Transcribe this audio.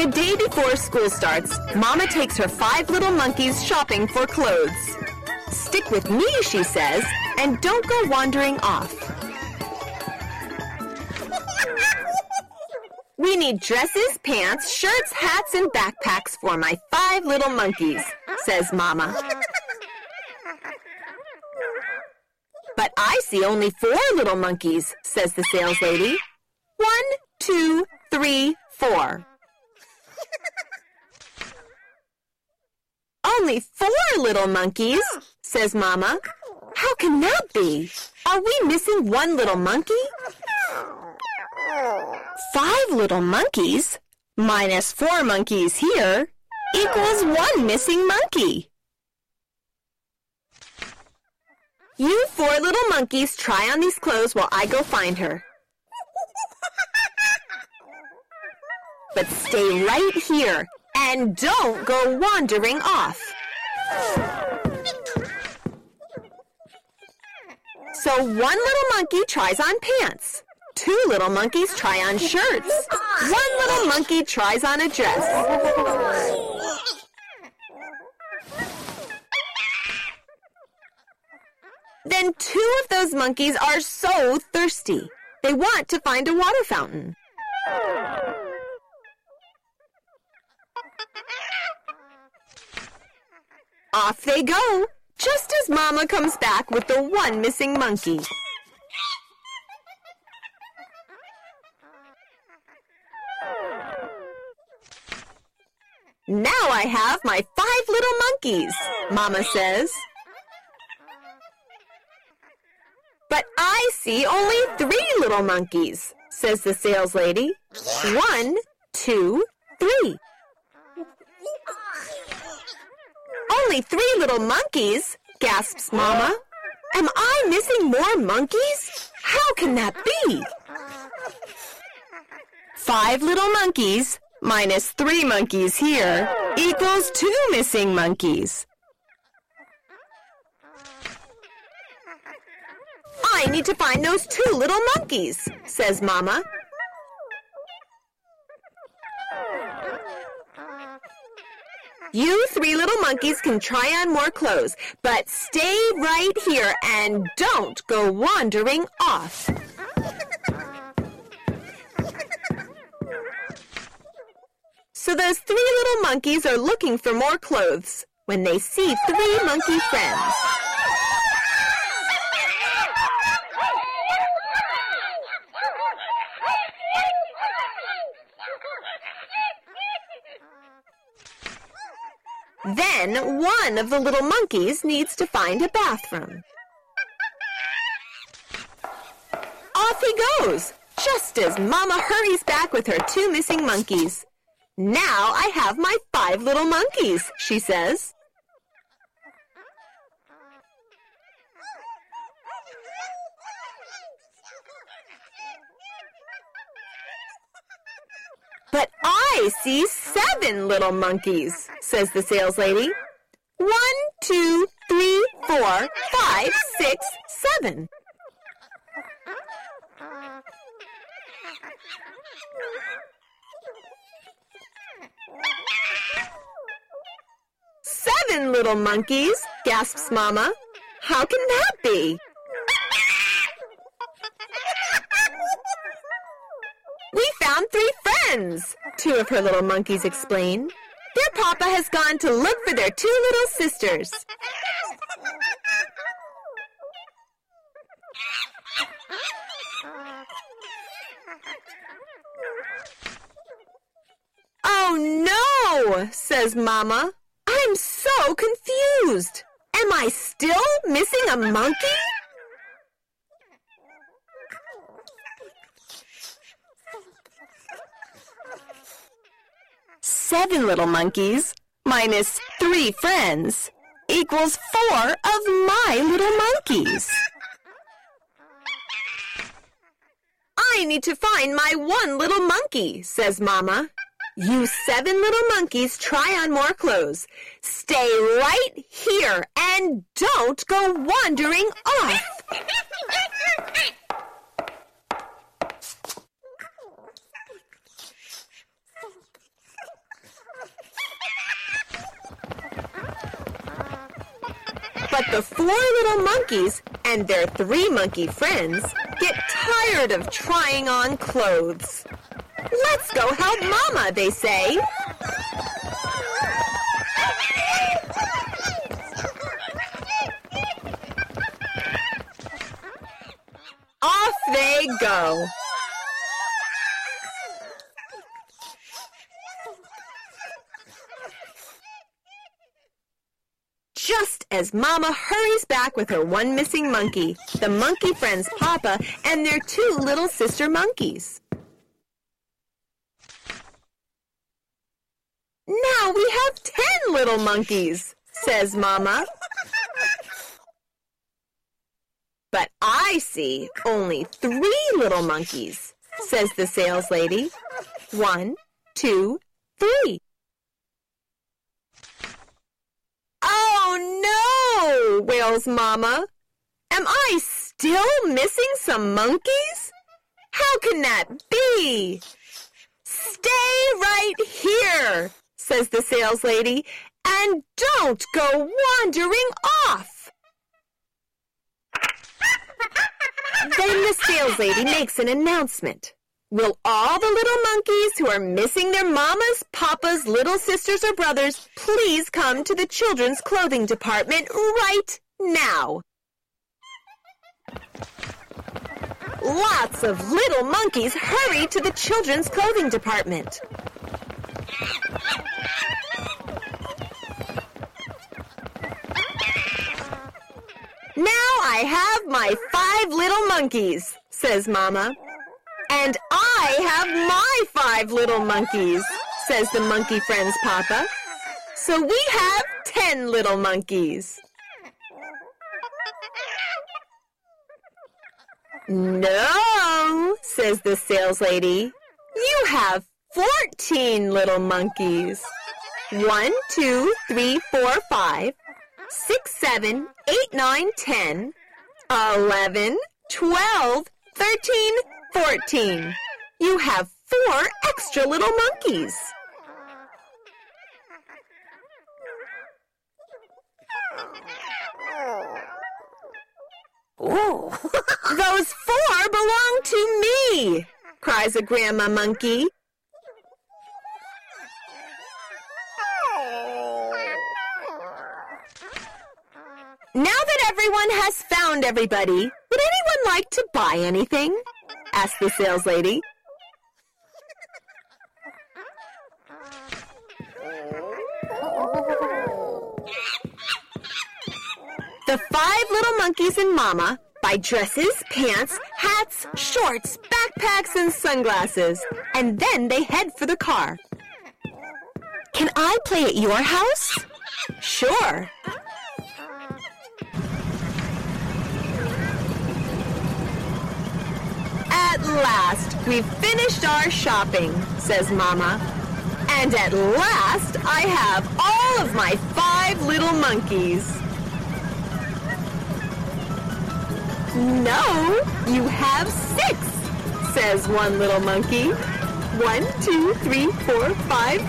The day before school starts, Mama takes her five little monkeys shopping for clothes. Stick with me, she says, and don't go wandering off. We need dresses, pants, shirts, hats, and backpacks for my five little monkeys, says Mama. But I see only four little monkeys, says the sales lady. One, two, three, four. Only four little monkeys, says Mama. How can that be? Are we missing one little monkey? Five little monkeys minus four monkeys here equals one missing monkey. You four little monkeys try on these clothes while I go find her. But stay right here and don't go wandering off. So one little monkey tries on pants. Two little monkeys try on shirts. One little monkey tries on a dress. Then two of those monkeys are so thirsty. They want to find a water fountain. Off they go, just as Mama comes back with the one missing monkey. Now I have my five little monkeys, Mama says. But I see only three little monkeys, says the sales lady. One, two, three. Only three little monkeys, gasps Mama. Am I missing more monkeys? How can that be? Five little monkeys minus three monkeys here equals two missing monkeys. I need to find those two little monkeys, says Mama. You three little monkeys can try on more clothes, but stay right here and don't go wandering off. So those three little monkeys are looking for more clothes when they see three monkey friends. Then one of the little monkeys needs to find a bathroom. Off he goes, just as Mama hurries back with her two missing monkeys. Now I have my five little monkeys, she says. But I see seven little monkeys, says the sales lady. One, two, three, four, five, six, seven. Seven little monkeys, gasps Mama. How can that be? Friends, two of her little monkeys explain. Their papa has gone to look for their two little sisters. Oh no, says Mama. I'm so confused. Am I still missing a monkey? Seven little monkeys minus three friends equals four of my little monkeys. I need to find my one little monkey, says Mama. You seven little monkeys try on more clothes. Stay right here and don't go wandering off. But the four little monkeys and their three monkey friends get tired of trying on clothes. Let's go help Mama, they say. Off they go. Just as Mama hurries back with her one missing monkey, the monkey friend's Papa, and their two little sister monkeys. Now we have ten little monkeys, says Mama. But I see only three little monkeys, says the sales lady. One, two, three. Mama. Am I still missing some monkeys? How can that be? Stay right here, says the sales lady, and don't go wandering off. Then the sales lady makes an announcement. Will all the little monkeys who are missing their mamas, papas, little sisters, or brothers please come to the children's clothing department right now? Lots of little monkeys hurry to the children's clothing department. Now I have my five little monkeys, says Mama. And I have my five little monkeys, says the monkey friend's papa. So we have ten little monkeys. No, says the sales lady. You have fourteen little monkeys. One, two, three, four, five, six, seven, eight, nine, ten, eleven, twelve, thirteen, fourteen. You have four extra little monkeys. Ooh. Those four belong to me, cries a grandma monkey. Now that everyone has found everybody, would anyone like to buy anything? asked the sales lady. The five little monkeys and Mama buy dresses, pants, hats, shorts, backpacks, and sunglasses. And then they head for the car. Can I play at your house? Sure. At last, we've finished our shopping, says Mama. And at last, I have all of my five little monkeys. No, you have six, says one little monkey. One, two, three, four, five,